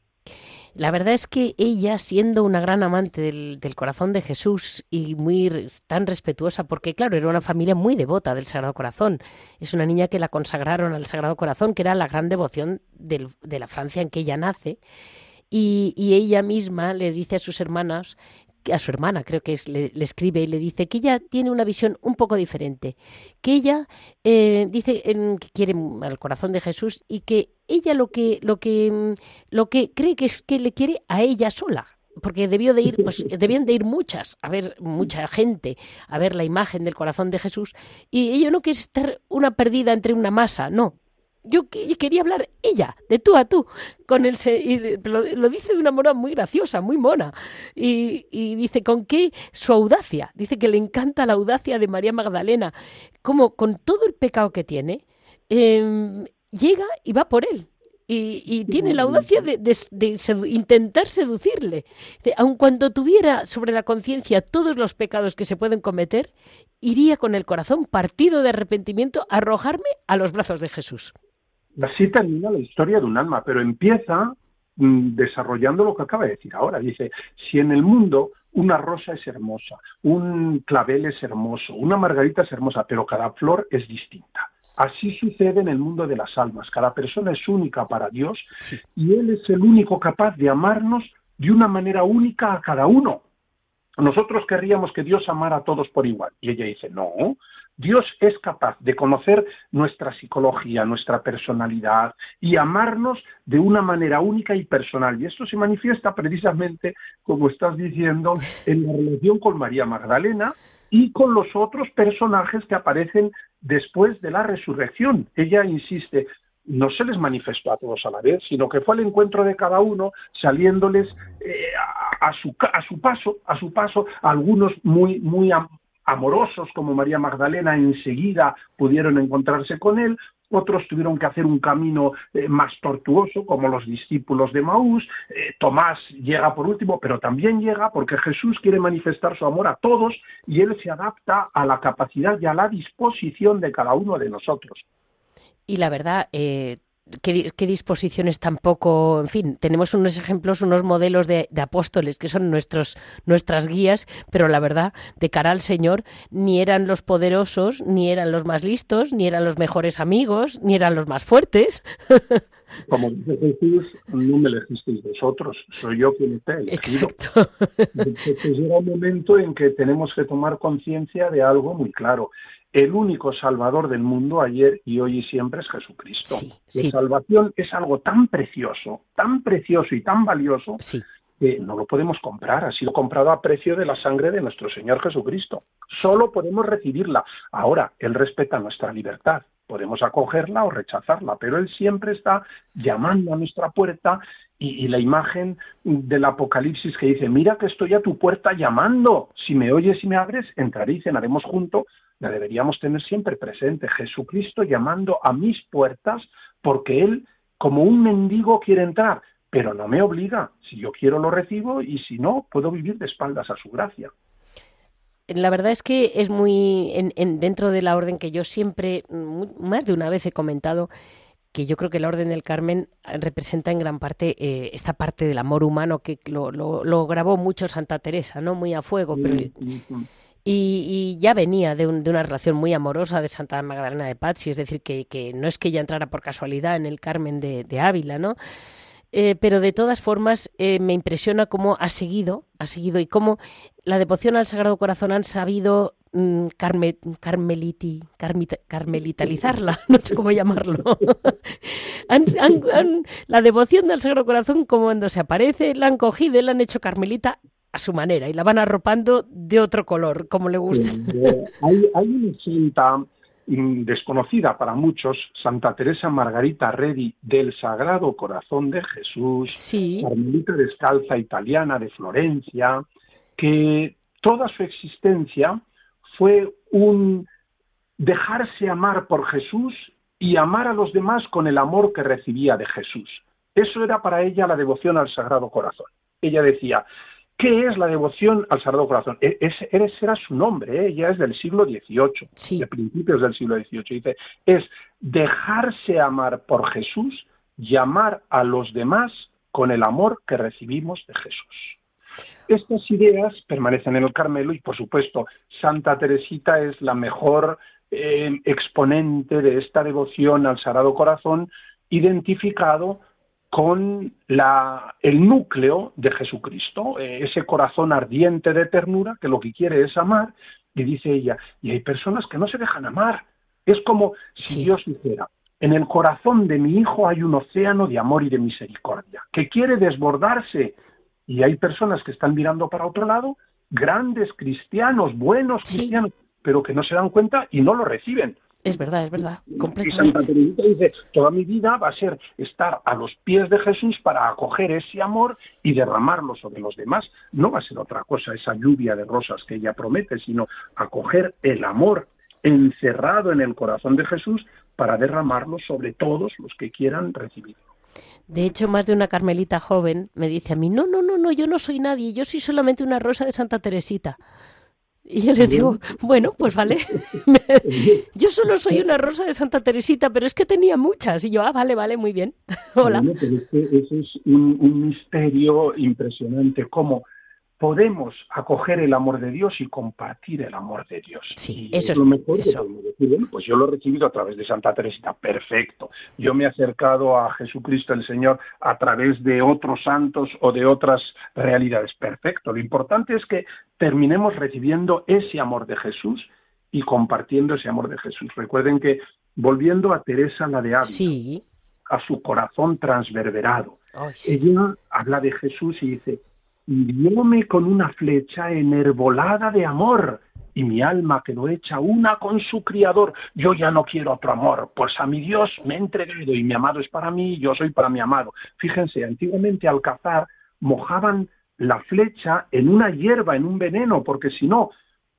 La verdad es que ella, siendo una gran amante del, corazón de Jesús y muy tan respetuosa, porque claro, era una familia muy devota del Sagrado Corazón, es una niña que la consagraron al Sagrado Corazón, que era la gran devoción de la Francia en que ella nace, y, y, ella misma le dice a sus hermanas a su hermana, creo que es, le, escribe y le dice que ella tiene una visión un poco diferente, que ella eh, dice que quiere al corazón de Jesús y que ella lo que lo que mm, lo que cree que es que le quiere a ella sola, porque debió de ir, pues debían de ir muchas, a ver mucha gente, a ver la imagen del corazón de Jesús, y ella no quiere estar una perdida entre una masa, no, yo quería hablar ella, de tú a tú, con el y lo, dice de una manera muy graciosa, muy mona, y, dice con qué su audacia, dice que le encanta la audacia de María Magdalena, como con todo el pecado que tiene, em, llega y va por él. Y, tiene la audacia de, intentar seducirle. aun cuando tuviera sobre la conciencia todos los pecados que se pueden cometer, iría con el corazón partido de arrepentimiento a arrojarme a los brazos de Jesús. Así termina la historia de un alma, pero empieza mm, desarrollando lo que acaba de decir ahora. Dice, si en el mundo una rosa es hermosa, un clavel es hermoso, una margarita es hermosa, pero cada flor es distinta. Así sucede en el mundo de las almas. Cada persona es única para Dios y Él es el único capaz de amarnos de una manera única a cada uno. Nosotros querríamos que Dios amara a todos por igual. Y ella dice, no, Dios es capaz de conocer nuestra psicología, nuestra personalidad y amarnos de una manera única y personal. Y esto se manifiesta precisamente, como estás diciendo, en la relación con María Magdalena y con los otros personajes que aparecen después de la resurrección. Ella insiste, no se les manifestó a todos a la vez, sino que fue al encuentro de cada uno, saliéndoles eh, a, su, paso, a su paso, algunos muy, muy amorosos como María Magdalena enseguida pudieron encontrarse con él, otros tuvieron que hacer un camino eh, más tortuoso, como los discípulos de Maús. Eh, Tomás llega por último, pero también llega porque Jesús quiere manifestar su amor a todos y él se adapta a la capacidad y a la disposición de cada uno de nosotros. Y la verdad, eh, qué, disposiciones tampoco, en fin, tenemos unos ejemplos, unos modelos de, apóstoles que son nuestros, nuestras guías, pero la verdad, de cara al Señor, ni eran los poderosos, ni eran los más listos, ni eran los mejores amigos, ni eran los más fuertes. Como dice Jesús, no me elegisteis vosotros, soy yo quien te he elegido. Exacto. Entonces llega un momento en que tenemos que tomar conciencia de algo muy claro el único salvador del mundo ayer y hoy y siempre es Jesucristo. La salvación es algo tan precioso, tan precioso y tan valioso que no lo podemos comprar. Ha sido comprado a precio de la sangre de nuestro Señor Jesucristo. Solo podemos recibirla. Ahora, Él respeta nuestra libertad. Podemos acogerla o rechazarla, pero Él siempre está llamando a nuestra puerta y, y, la imagen del Apocalipsis que dice, mira que estoy a tu puerta llamando, si me oyes y me abres, entraré y cenaremos juntos la deberíamos tener siempre presente. Jesucristo llamando a mis puertas porque Él, como un mendigo, quiere entrar, pero no me obliga. Si yo quiero, lo recibo y si no, puedo vivir de espaldas a su gracia. La verdad es que es muy en, dentro de la orden que yo siempre, más de una vez he comentado, que yo creo que la Orden del Carmen representa en gran parte eh, esta parte del amor humano que lo, lo, grabó mucho Santa Teresa, ¿no? Muy a fuego, pero y, ya venía de, una relación muy amorosa de Santa Magdalena de Pazzi, es decir, que, no es que ella entrara por casualidad en el Carmen de, Ávila, ¿no? Eh, pero de todas formas eh, me impresiona cómo ha seguido, ha seguido y cómo la devoción al Sagrado Corazón han sabido mm, carmeliti, carmelitalizarla, no sé cómo llamarlo. la devoción al Sagrado Corazón, como cuando se aparece, la han cogido y la han hecho carmelita a su manera y la van arropando de otro color, como le gusta. hay, una santa desconocida para muchos, Santa Teresa Margarita Redi del Sagrado Corazón de Jesús, sí. carmelita descalza italiana de Florencia, que toda su existencia fue un dejarse amar por Jesús y amar a los demás con el amor que recibía de Jesús. Eso era para ella la devoción al Sagrado Corazón. Ella decía, ¿Qué es la devoción al Sagrado Corazón? Ese, era su nombre, ¿eh? ya es del siglo XVIII, de principios del siglo XVIII. Dice, es dejarse amar por Jesús y amar a los demás con el amor que recibimos de Jesús. Estas ideas permanecen en el Carmelo y, por supuesto, Santa Teresita es la mejor eh, exponente de esta devoción al Sagrado Corazón, identificado con la, el núcleo de Jesucristo, eh, ese corazón ardiente de ternura que lo que quiere es amar, y dice ella, y hay personas que no se dejan amar. Es como si Dios dijera, en el corazón de mi hijo hay un océano de amor y de misericordia, que quiere desbordarse, y hay personas que están mirando para otro lado, grandes cristianos, buenos cristianos, pero que no se dan cuenta y no lo reciben. Es verdad, es verdad, Y Santa Teresita dice, toda mi vida va a ser estar a los pies de Jesús para acoger ese amor y derramarlo sobre los demás. No va a ser otra cosa esa lluvia de rosas que ella promete, sino acoger el amor encerrado en el corazón de Jesús para derramarlo sobre todos los que quieran recibirlo. De hecho, más de una carmelita joven me dice a mí, no, no, no, no, yo no soy nadie, yo soy solamente una rosa de Santa Teresita. Y yo les digo, bueno, pues vale. yo solo soy una rosa de Santa Teresita, pero es que tenía muchas. Y yo, ah, vale, vale, muy bien. Hola. Bueno, pero es que ese es un, un misterio impresionante, cómo podemos acoger el amor de Dios y compartir el amor de Dios. Sí, eso es lo mejor eso. que decir. Bueno, pues yo lo he recibido a través de Santa Teresita, perfecto. Yo me he acercado a Jesucristo el Señor a través de otros santos o de otras realidades, perfecto. Lo importante es que terminemos recibiendo ese amor de Jesús y compartiendo ese amor de Jesús. Recuerden que volviendo a Teresa la de Ávila, Sí. a su corazón transverberado, sí. ella habla de Jesús y dice, hirióme con una flecha enervolada de amor, y mi alma quedó hecha una con su criador. Yo ya no quiero otro amor, pues a mi Dios me he entregado y mi amado es para mí y yo soy para mi amado. Fíjense, antiguamente al cazar mojaban la flecha en una hierba, en un veneno, porque si no,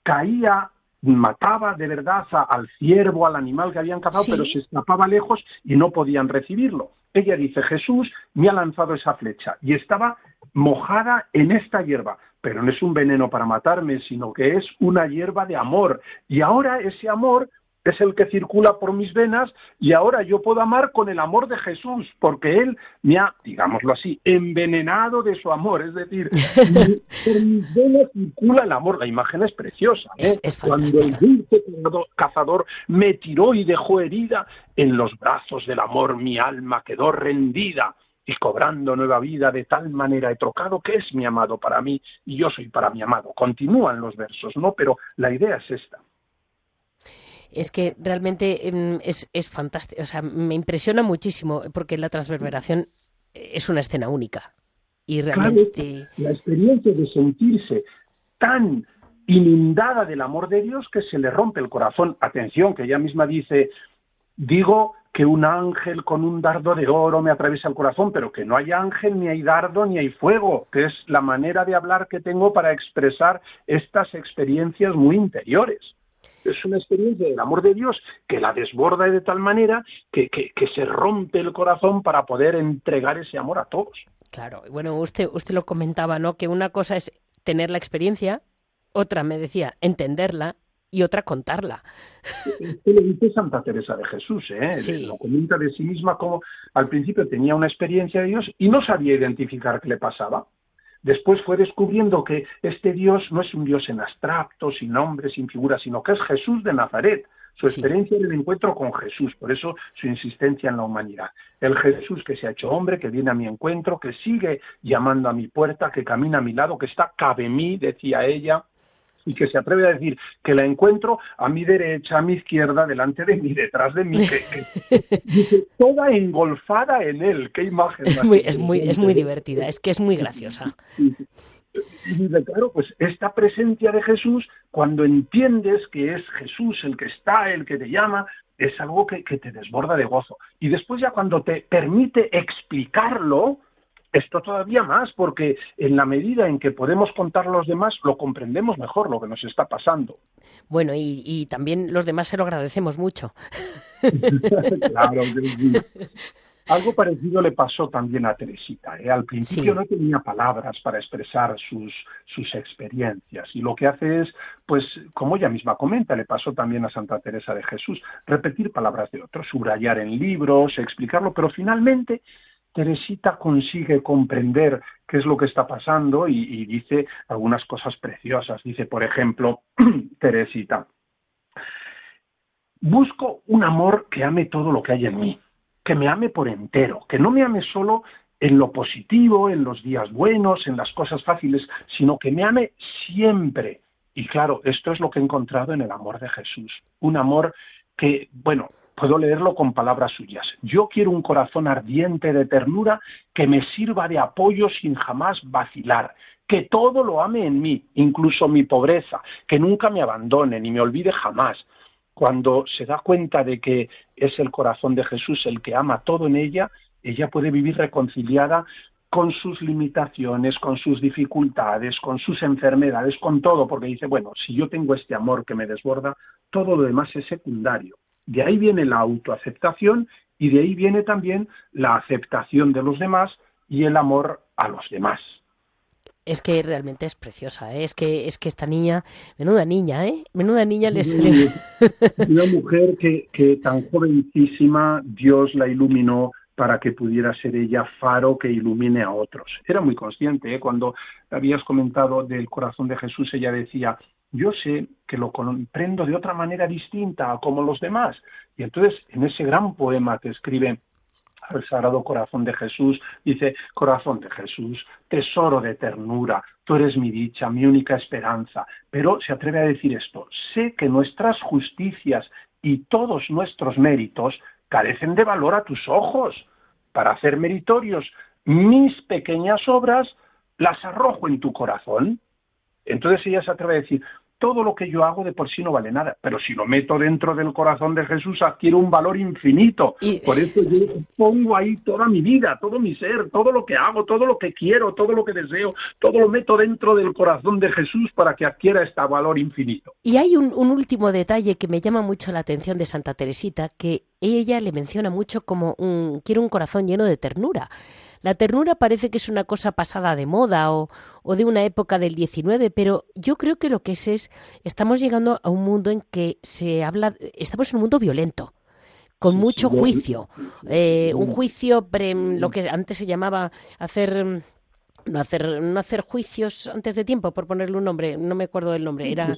caía mataba de verdad a- al ciervo, al animal que habían cazado, Sí. pero se escapaba lejos y no podían recibirlo. Ella dice, Jesús me ha lanzado esa flecha y estaba mojada en esta hierba, pero no es un veneno para matarme, sino que es una hierba de amor. Y ahora ese amor es el que circula por mis venas y ahora yo puedo amar con el amor de Jesús, porque Él me ha, digámoslo así, envenenado de su amor. Es decir, por mis venas circula el amor. La imagen es preciosa. ¿eh? Es- es Cuando el dulce cazador me tiró y dejó herida, en los brazos del amor mi alma quedó rendida. Y cobrando nueva vida, de tal manera he trocado que es mi amado para mí y yo soy para mi amado. Continúan los versos, ¿no? Pero la idea es esta. Es que realmente em, es, es fantástico. O sea, me impresiona muchísimo porque la transverberación es una escena única. Y realmente. la experiencia de sentirse tan inundada del amor de Dios que se le rompe el corazón. Atención, que ella misma dice, digo que un ángel con un dardo de oro me atraviesa el corazón, pero que no hay ángel, ni hay dardo, ni hay fuego, que es la manera de hablar que tengo para expresar estas experiencias muy interiores. Es una experiencia del amor de Dios que la desborda de tal manera que, que, que se rompe el corazón para poder entregar ese amor a todos. Claro, bueno, usted, usted lo comentaba, ¿no? Que una cosa es tener la experiencia, otra, me decía, entenderla y otra contarla. Lo dice Santa Teresa de Jesús, ¿eh? Sí. lo comenta de sí misma como al principio tenía una experiencia de Dios y no sabía identificar qué le pasaba. Después fue descubriendo que este Dios no es un Dios en abstracto, sin nombres, sin figuras, sino que es Jesús de Nazaret. Su Sí. experiencia era el encuentro con Jesús, por eso su insistencia en la humanidad. El Jesús que se ha hecho hombre, que viene a mi encuentro, que sigue llamando a mi puerta, que camina a mi lado, que está cabe mí, decía ella, y que se atreve a decir que la encuentro a mi derecha, a mi izquierda, delante de mí, detrás de mí, que, toda engolfada en él. Qué imagen. Es muy, es muy, es muy divertida, es que es muy graciosa. Y claro, pues esta presencia de Jesús, cuando entiendes que es Jesús el que está, el que te llama, es algo que, que te desborda de gozo. Y después ya cuando te permite explicarlo, esto todavía más, porque en la medida en que podemos contar a los demás, lo comprendemos mejor lo que nos está pasando. Bueno, y, y también los demás se lo agradecemos mucho. claro. Algo parecido le pasó también a Teresita. ¿eh? Al principio Sí. no tenía palabras para expresar sus, sus experiencias y lo que hace es, pues, como ella misma comenta, le pasó también a Santa Teresa de Jesús, repetir palabras de otros, subrayar en libros, explicarlo, pero finalmente Teresita consigue comprender qué es lo que está pasando y, dice algunas cosas preciosas. Dice, por ejemplo, Teresita, busco un amor que ame todo lo que hay en mí, que me ame por entero, que no me ame solo en lo positivo, en los días buenos, en las cosas fáciles, sino que me ame siempre. Y claro, esto es lo que he encontrado en el amor de Jesús. Un amor que, bueno, puedo leerlo con palabras suyas. Yo quiero un corazón ardiente de ternura que me sirva de apoyo sin jamás vacilar, que todo lo ame en mí, incluso mi pobreza, que nunca me abandone ni me olvide jamás. Cuando se da cuenta de que es el corazón de Jesús el que ama todo en ella, ella puede vivir reconciliada con sus limitaciones, con sus dificultades, con sus enfermedades, con todo, porque dice, bueno, si yo tengo este amor que me desborda, todo lo demás es secundario. De ahí viene la autoaceptación y de ahí viene también la aceptación de los demás y el amor a los demás. Es que realmente es preciosa, ¿eh? es que es que esta niña, menuda niña, ¿eh? Menuda niña le salió. Una mujer que, que tan jovencísima Dios la iluminó para que pudiera ser ella faro que ilumine a otros. Era muy consciente, ¿eh? cuando habías comentado del corazón de Jesús, ella decía, yo sé que lo comprendo de otra manera distinta a como los demás. Y entonces, en ese gran poema que escribe al Sagrado Corazón de Jesús, dice, Corazón de Jesús, tesoro de ternura, tú eres mi dicha, mi única esperanza. Pero se atreve a decir esto, sé que nuestras justicias y todos nuestros méritos carecen de valor a tus ojos. Para hacer meritorios mis pequeñas obras, las arrojo en tu corazón. Entonces ella se atreve a decir, todo lo que yo hago de por sí no vale nada, pero si lo meto dentro del corazón de Jesús adquiere un valor infinito. Por eso yo pongo ahí toda mi vida, todo mi ser, todo lo que hago, todo lo que quiero, todo lo que deseo, todo lo meto dentro del corazón de Jesús para que adquiera este valor infinito. Y hay un, último detalle que me llama mucho la atención de Santa Teresita, que ella le menciona mucho como un, quiere un corazón lleno de ternura. La ternura parece que es una cosa pasada de moda o, de una época del 19, pero yo creo que lo que es es, estamos llegando a un mundo en que se habla, estamos en un mundo violento con mucho juicio, eh, un juicio, lo que antes se llamaba hacer no hacer, no hacer juicios antes de tiempo, por ponerle un nombre, no me acuerdo del nombre, era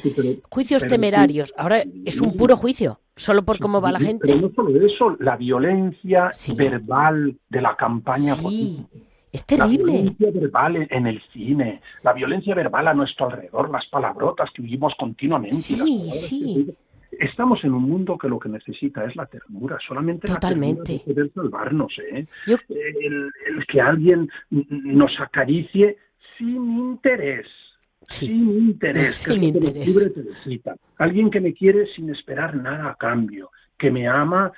juicios temerarios. Ahora es un puro juicio, solo por cómo va la gente. Pero no solo eso, la violencia verbal de la campaña sí. Es terrible. La violencia verbal en el cine, la violencia verbal a nuestro alrededor, las palabrotas que vivimos continuamente. Sí, sí estamos en un mundo que lo que necesita es la ternura, solamente Totalmente. la ternura salvarnos, ¿eh? El, que alguien nos acaricie sin interés. Sin interés. Sin interés. Alguien que me quiere sin esperar nada a cambio, que me ama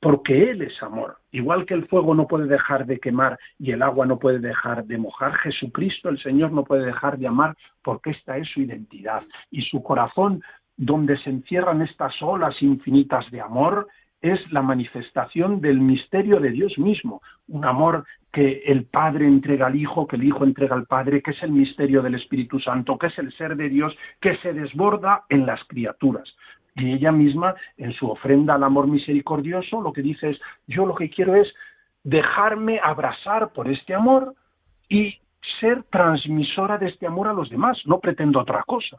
porque Él es amor. Igual que el fuego no puede dejar de quemar y el agua no puede dejar de mojar, Jesucristo el Señor no puede dejar de amar porque esta es su identidad. Y su corazón donde se encierran estas olas infinitas de amor, es la manifestación del misterio de Dios mismo, un amor que el Padre entrega al Hijo, que el Hijo entrega al Padre, que es el misterio del Espíritu Santo, que es el ser de Dios, que se desborda en las criaturas. Y ella misma, en su ofrenda al amor misericordioso, lo que dice es, yo lo que quiero es dejarme abrazar por este amor y ser transmisora de este amor a los demás, no pretendo otra cosa.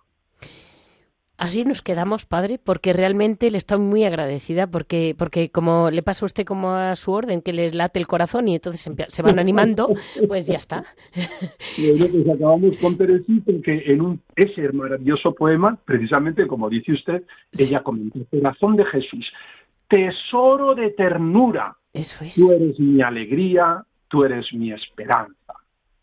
Así nos quedamos, padre, porque realmente le estoy muy agradecida, porque, porque como le pasa a usted como a su orden, que les late el corazón y entonces se, van animando, pues ya está. Y acabamos con Teresita, que en un, ese maravilloso poema, precisamente como dice usted, ella comenta, corazón de Jesús, tesoro de ternura. Eso es. Tú eres mi alegría, tú eres mi esperanza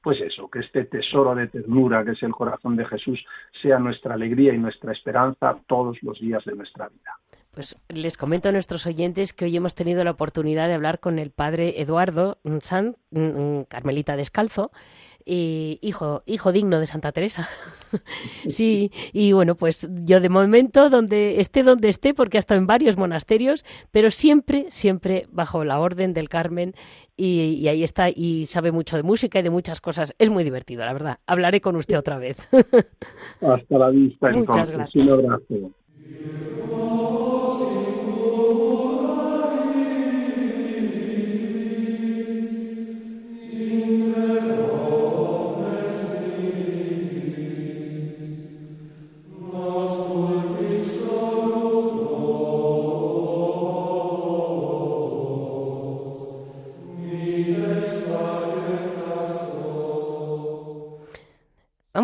pues eso, que este tesoro de ternura que es el corazón de Jesús sea nuestra alegría y nuestra esperanza todos los días de nuestra vida. Pues les comento a nuestros oyentes que hoy hemos tenido la oportunidad de hablar con el padre Eduardo San, Carmelita Descalzo, hijo, hijo digno de Santa Teresa. sí, y bueno, pues yo de momento, donde esté donde esté, porque ha estado en varios monasterios, pero siempre, siempre bajo la orden del Carmen, y, ahí está, y sabe mucho de música y de muchas cosas. Es muy divertido, la verdad. Hablaré con usted otra vez. Hasta la vista. Muchas gracias. Un abrazo.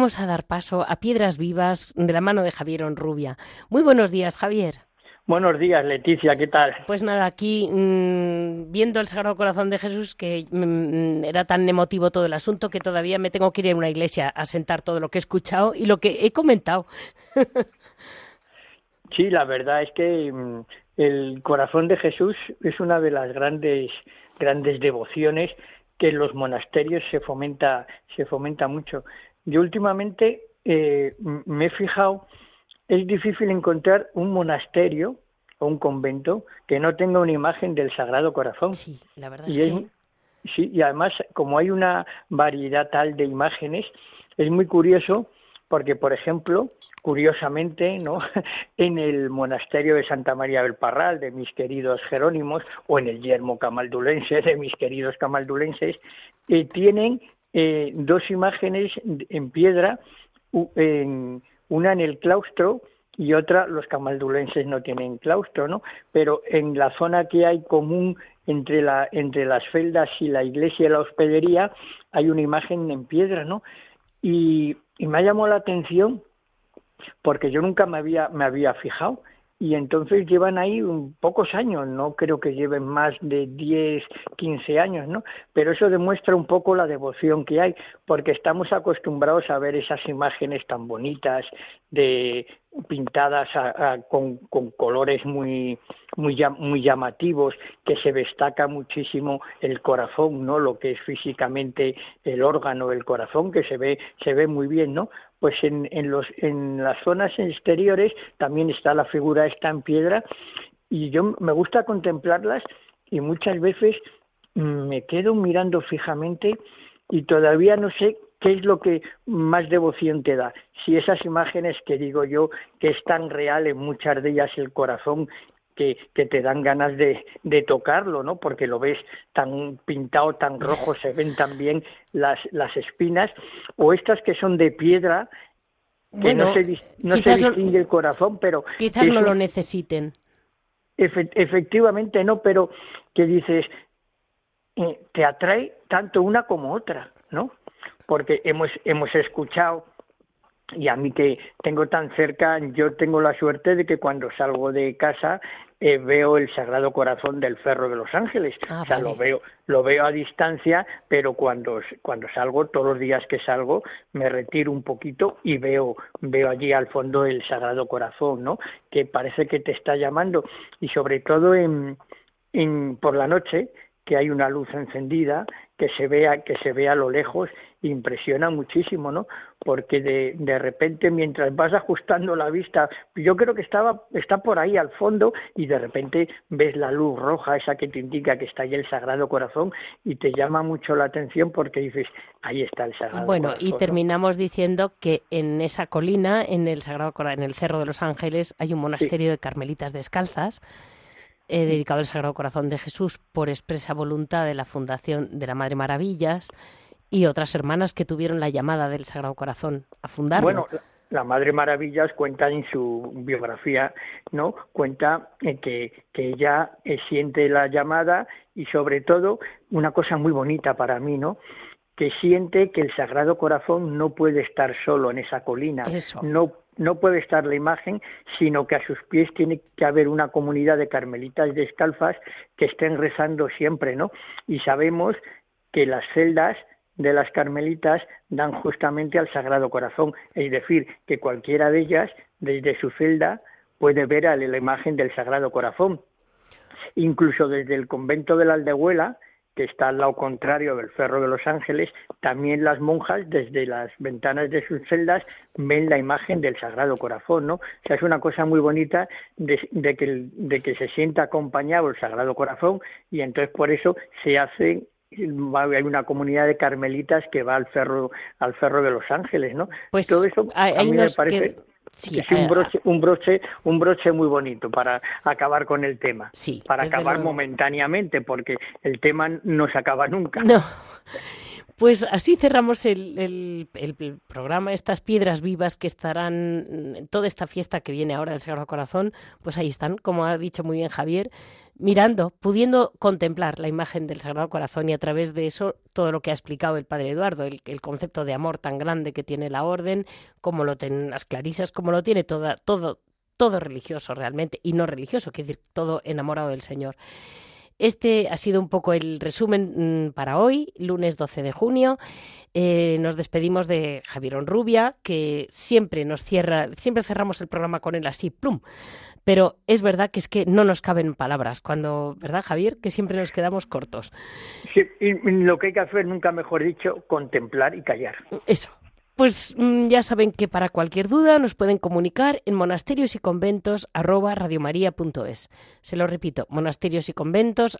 Vamos a dar paso a Piedras Vivas de la mano de Javier Onrubia. Muy buenos días, Javier. Buenos días, Leticia, ¿qué tal? Pues nada, aquí mm, viendo el Sagrado Corazón de Jesús, que mm, era tan emotivo todo el asunto que todavía me tengo que ir a una iglesia a sentar todo lo que he escuchado y lo que he comentado. sí, la verdad es que mm, el Corazón de Jesús es una de las grandes grandes devociones que en los monasterios se fomenta se fomenta mucho. Yo últimamente eh, me he fijado, es difícil encontrar un monasterio o un convento que no tenga una imagen del Sagrado Corazón. Sí, la verdad es que... sí, y además, como hay una variedad tal de imágenes, es muy curioso porque, por ejemplo, curiosamente, ¿no? en el monasterio de Santa María del Parral de mis queridos Jerónimos o en el yermo camaldulense de mis queridos camaldulenses, eh, tienen eh, dos imágenes en piedra, una en el claustro y otra los camaldulenses no tienen claustro, ¿no? Pero en la zona que hay común entre la entre las celdas y la iglesia y la hospedería hay una imagen en piedra, ¿no? Y, y me ha llamado la atención porque yo nunca me había, me había fijado y entonces llevan ahí pocos años, no creo que lleven más de 10, 15 años, ¿no? Pero eso demuestra un poco la devoción que hay, porque estamos acostumbrados a ver esas imágenes tan bonitas de pintadas con, con, colores muy, muy, llamativos, que se destaca muchísimo el corazón, ¿no? Lo que es físicamente el órgano del corazón, que se ve, se ve muy bien, ¿no? pues en, en, los, en las zonas exteriores también está la figura esta en piedra y yo me gusta contemplarlas y muchas veces me quedo mirando fijamente y todavía no sé qué es lo que más devoción te da. Si esas imágenes que digo yo, que es tan real en muchas de ellas el corazón que, que, te dan ganas de, de, tocarlo, ¿no? Porque lo ves tan pintado, tan rojo, se ven también las, las espinas, o estas que son de piedra, que no se, no se distingue el corazón, pero... Quizás no lo necesiten. efectivamente no, pero que dices, eh, te atrae tanto una como otra, ¿no? Porque hemos, hemos escuchado y a mí que tengo tan cerca, yo tengo la suerte de que cuando salgo de casa eh, veo el Sagrado Corazón del Ferro de los Ángeles. Ah, o sea, lo veo, lo veo a distancia, pero cuando, cuando salgo, todos los días que salgo, me retiro un poquito y veo, veo allí al fondo el Sagrado Corazón, ¿no? Que parece que te está llamando. Y sobre todo en, en por la noche, que hay una luz encendida, que se vea, que se vea a lo lejos impresiona muchísimo, ¿no? Porque de, de repente mientras vas ajustando la vista, yo creo que estaba está por ahí al fondo y de repente ves la luz roja esa que te indica que está ahí el Sagrado Corazón y te llama mucho la atención porque dices, ahí está el Sagrado bueno, Corazón. Bueno, y terminamos diciendo que en esa colina, en el Sagrado en el Cerro de los Ángeles, hay un monasterio de carmelitas descalzas eh, dedicado al Sagrado Corazón de Jesús por expresa voluntad de la Fundación de la Madre Maravillas y otras hermanas que tuvieron la llamada del Sagrado Corazón a fundarlo. Bueno, la Madre Maravillas cuenta en su biografía, ¿no? Cuenta eh, que, que ella eh, siente la llamada y sobre todo una cosa muy bonita para mí, ¿no? Que siente que el Sagrado Corazón no puede estar solo en esa colina, no no puede estar la imagen, sino que a sus pies tiene que haber una comunidad de carmelitas descalzas que estén rezando siempre, ¿no? Y sabemos que las celdas de las carmelitas dan justamente al Sagrado Corazón, es decir, que cualquiera de ellas, desde su celda, puede ver a la imagen del Sagrado Corazón. Incluso desde el convento de la Aldehuela, que está al lado contrario del Ferro de los Ángeles, también las monjas desde las ventanas de sus celdas ven la imagen del Sagrado Corazón, ¿no? O sea, es una cosa muy bonita de, que, de que se sienta acompañado el Sagrado Corazón y entonces por eso se hace hay una comunidad de carmelitas que va al ferro al ferro de los ángeles no pues todo eso a mí me parece Sí, es un eh, broche, un broche, un broche muy bonito para acabar con el tema. Sí, para acabar momentáneamente, porque el tema no se acaba nunca. No. Pues así cerramos el, programa, estas piedras vivas que estarán, toda esta fiesta que viene ahora del Sagrado Corazón, pues ahí están, como ha dicho muy bien Javier, mirando, pudiendo contemplar la imagen del Sagrado Corazón y a través de eso todo lo que ha explicado el Padre Eduardo, el, concepto de amor tan grande que tiene la orden, como lo tienen las clarisas, como lo tiene toda, todo, todo religioso realmente y no religioso, quiere decir todo enamorado del Señor. Este ha sido un poco el resumen mm, para hoy, lunes 12 de junio. Eh, nos despedimos de Javier Onrubia, que siempre nos cierra, siempre cerramos el programa con él así, plum. Pero es verdad que es que no nos caben palabras cuando, ¿verdad, Javier? Que siempre nos quedamos cortos. Sí, y lo que hay que hacer, nunca mejor dicho, contemplar y callar. Eso, Pues mm, ya saben que para cualquier duda nos pueden comunicar en monasterios y conventos Se lo repito, monasterios y conventos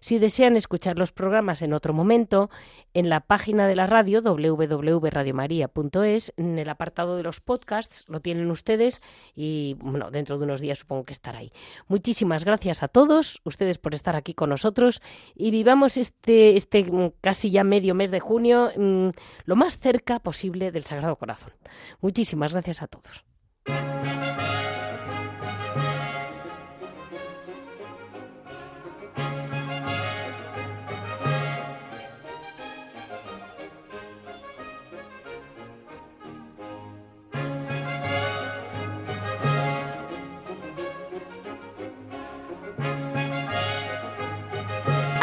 Si desean escuchar los programas en otro momento, en la página de la radio www.radiomaria.es, en el apartado de los podcasts, lo tienen ustedes y bueno, dentro de unos días supongo que estará ahí. Muchísimas gracias a todos ustedes por estar aquí con nosotros y vivamos este, este mm, casi ya medio mes de junio mm, lo más cerca posible del Sagrado Corazón. Muchísimas gracias a todos.